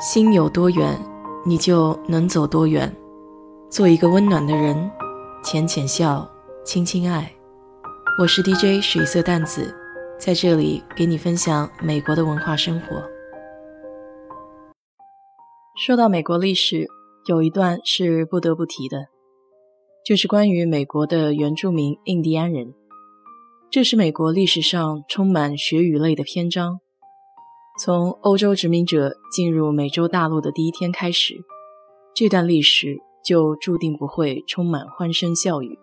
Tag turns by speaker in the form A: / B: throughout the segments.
A: 心有多远，你就能走多远。做一个温暖的人，浅浅笑，轻轻爱。我是 DJ 水色淡子，在这里给你分享美国的文化生活。说到美国历史，有一段是不得不提的，就是关于美国的原住民印第安人。这是美国历史上充满血与泪的篇章。从欧洲殖民者进入美洲大陆的第一天开始，这段历史就注定不会充满欢声笑语。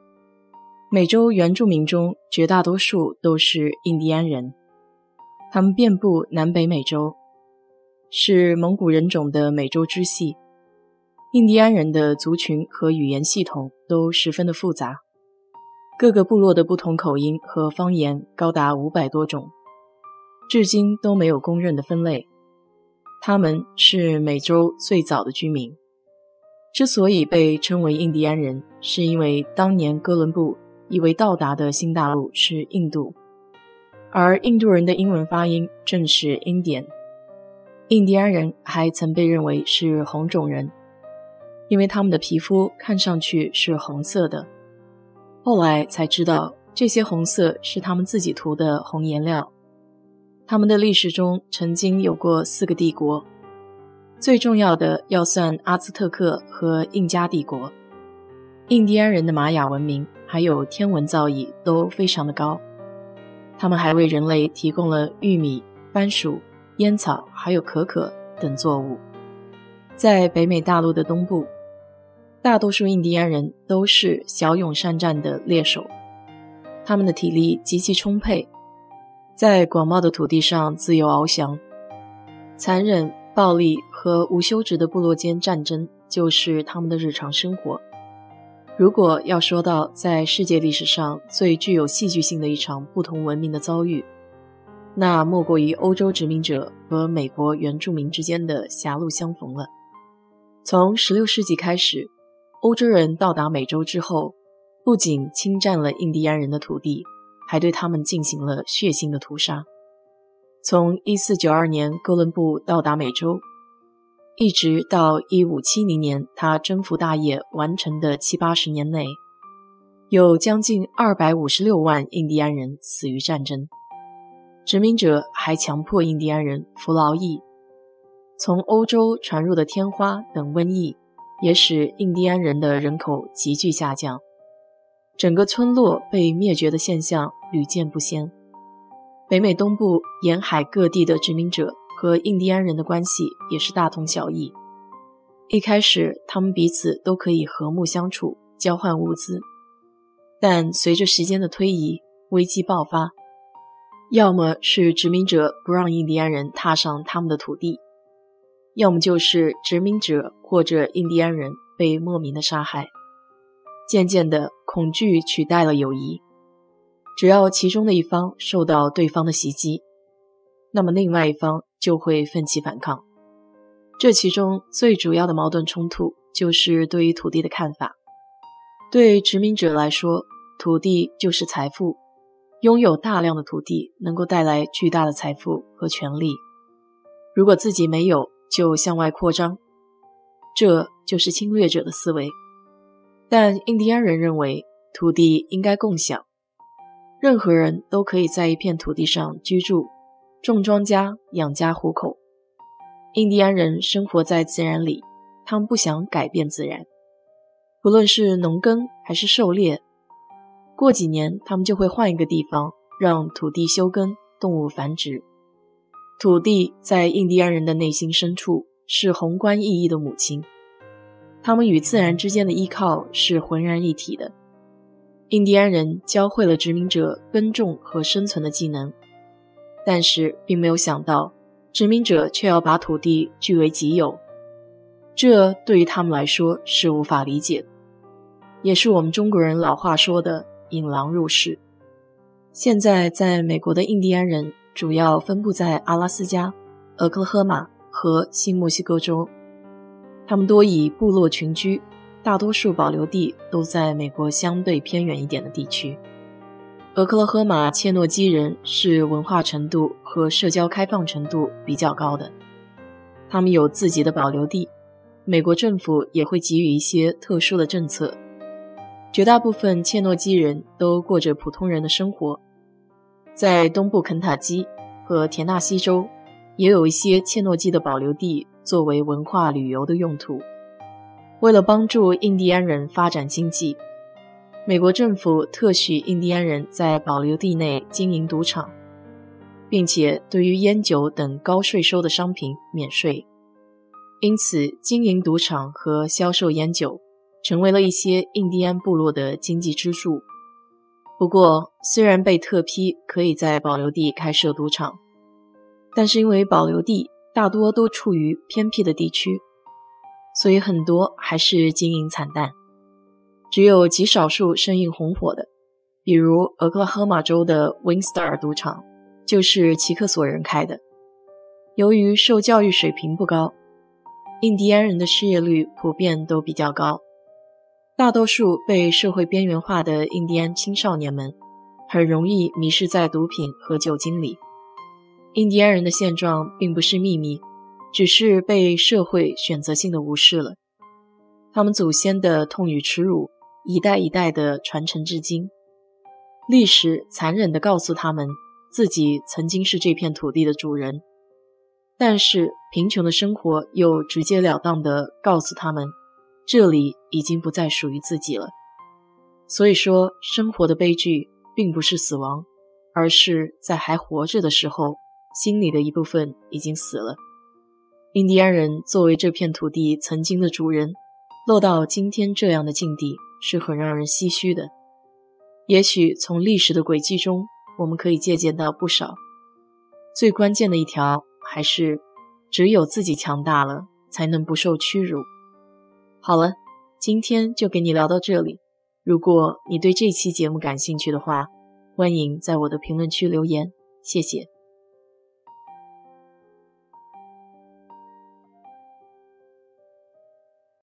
A: 美洲原住民中绝大多数都是印第安人，他们遍布南北美洲，是蒙古人种的美洲支系。印第安人的族群和语言系统都十分的复杂，各个部落的不同口音和方言高达五百多种。至今都没有公认的分类。他们是美洲最早的居民。之所以被称为印第安人，是因为当年哥伦布以为到达的新大陆是印度，而印度人的英文发音正是 Indian。印第安人还曾被认为是红种人，因为他们的皮肤看上去是红色的。后来才知道，这些红色是他们自己涂的红颜料。他们的历史中曾经有过四个帝国，最重要的要算阿兹特克和印加帝国。印第安人的玛雅文明还有天文造诣都非常的高，他们还为人类提供了玉米、番薯、烟草还有可可等作物。在北美大陆的东部，大多数印第安人都是骁勇善战的猎手，他们的体力极其充沛。在广袤的土地上自由翱翔，残忍、暴力和无休止的部落间战争就是他们的日常生活。如果要说到在世界历史上最具有戏剧性的一场不同文明的遭遇，那莫过于欧洲殖民者和美国原住民之间的狭路相逢了。从16世纪开始，欧洲人到达美洲之后，不仅侵占了印第安人的土地。还对他们进行了血腥的屠杀。从1492年哥伦布到达美洲，一直到1570年他征服大业完成的七八十年内，有将近256万印第安人死于战争。殖民者还强迫印第安人服劳役。从欧洲传入的天花等瘟疫，也使印第安人的人口急剧下降。整个村落被灭绝的现象屡见不鲜。北美东部沿海各地的殖民者和印第安人的关系也是大同小异。一开始，他们彼此都可以和睦相处，交换物资。但随着时间的推移，危机爆发，要么是殖民者不让印第安人踏上他们的土地，要么就是殖民者或者印第安人被莫名的杀害。渐渐的，恐惧取代了友谊。只要其中的一方受到对方的袭击，那么另外一方就会奋起反抗。这其中最主要的矛盾冲突就是对于土地的看法。对殖民者来说，土地就是财富，拥有大量的土地能够带来巨大的财富和权利。如果自己没有，就向外扩张，这就是侵略者的思维。但印第安人认为土地应该共享，任何人都可以在一片土地上居住、种庄稼、养家糊口。印第安人生活在自然里，他们不想改变自然，不论是农耕还是狩猎。过几年，他们就会换一个地方，让土地休耕、动物繁殖。土地在印第安人的内心深处是宏观意义的母亲。他们与自然之间的依靠是浑然一体的。印第安人教会了殖民者耕种和生存的技能，但是并没有想到，殖民者却要把土地据为己有。这对于他们来说是无法理解，也是我们中国人老话说的“引狼入室”。现在，在美国的印第安人主要分布在阿拉斯加、俄克拉荷马和新墨西哥州。他们多以部落群居，大多数保留地都在美国相对偏远一点的地区。俄克拉荷马切诺基人是文化程度和社交开放程度比较高的，他们有自己的保留地，美国政府也会给予一些特殊的政策。绝大部分切诺基人都过着普通人的生活，在东部肯塔基和田纳西州，也有一些切诺基的保留地作为文化旅游的用途。为了帮助印第安人发展经济，美国政府特许印第安人在保留地内经营赌场，并且对于烟酒等高税收的商品免税。因此，经营赌场和销售烟酒。成为了一些印第安部落的经济支柱。不过，虽然被特批可以在保留地开设赌场，但是因为保留地大多都处于偏僻的地区，所以很多还是经营惨淡。只有极少数生意红火的，比如俄克拉荷马州的 Winstar 赌场，就是奇克索人开的。由于受教育水平不高，印第安人的失业率普遍都比较高。大多数被社会边缘化的印第安青少年们，很容易迷失在毒品和酒精里。印第安人的现状并不是秘密，只是被社会选择性的无视了。他们祖先的痛与耻辱，一代一代的传承至今。历史残忍地告诉他们，自己曾经是这片土地的主人，但是贫穷的生活又直截了当地告诉他们。这里已经不再属于自己了，所以说，生活的悲剧并不是死亡，而是在还活着的时候，心里的一部分已经死了。印第安人作为这片土地曾经的主人，落到今天这样的境地，是很让人唏嘘的。也许从历史的轨迹中，我们可以借鉴到不少。最关键的一条还是，只有自己强大了，才能不受屈辱。好了，今天就给你聊到这里。如果你对这期节目感兴趣的话，欢迎在我的评论区留言，谢谢。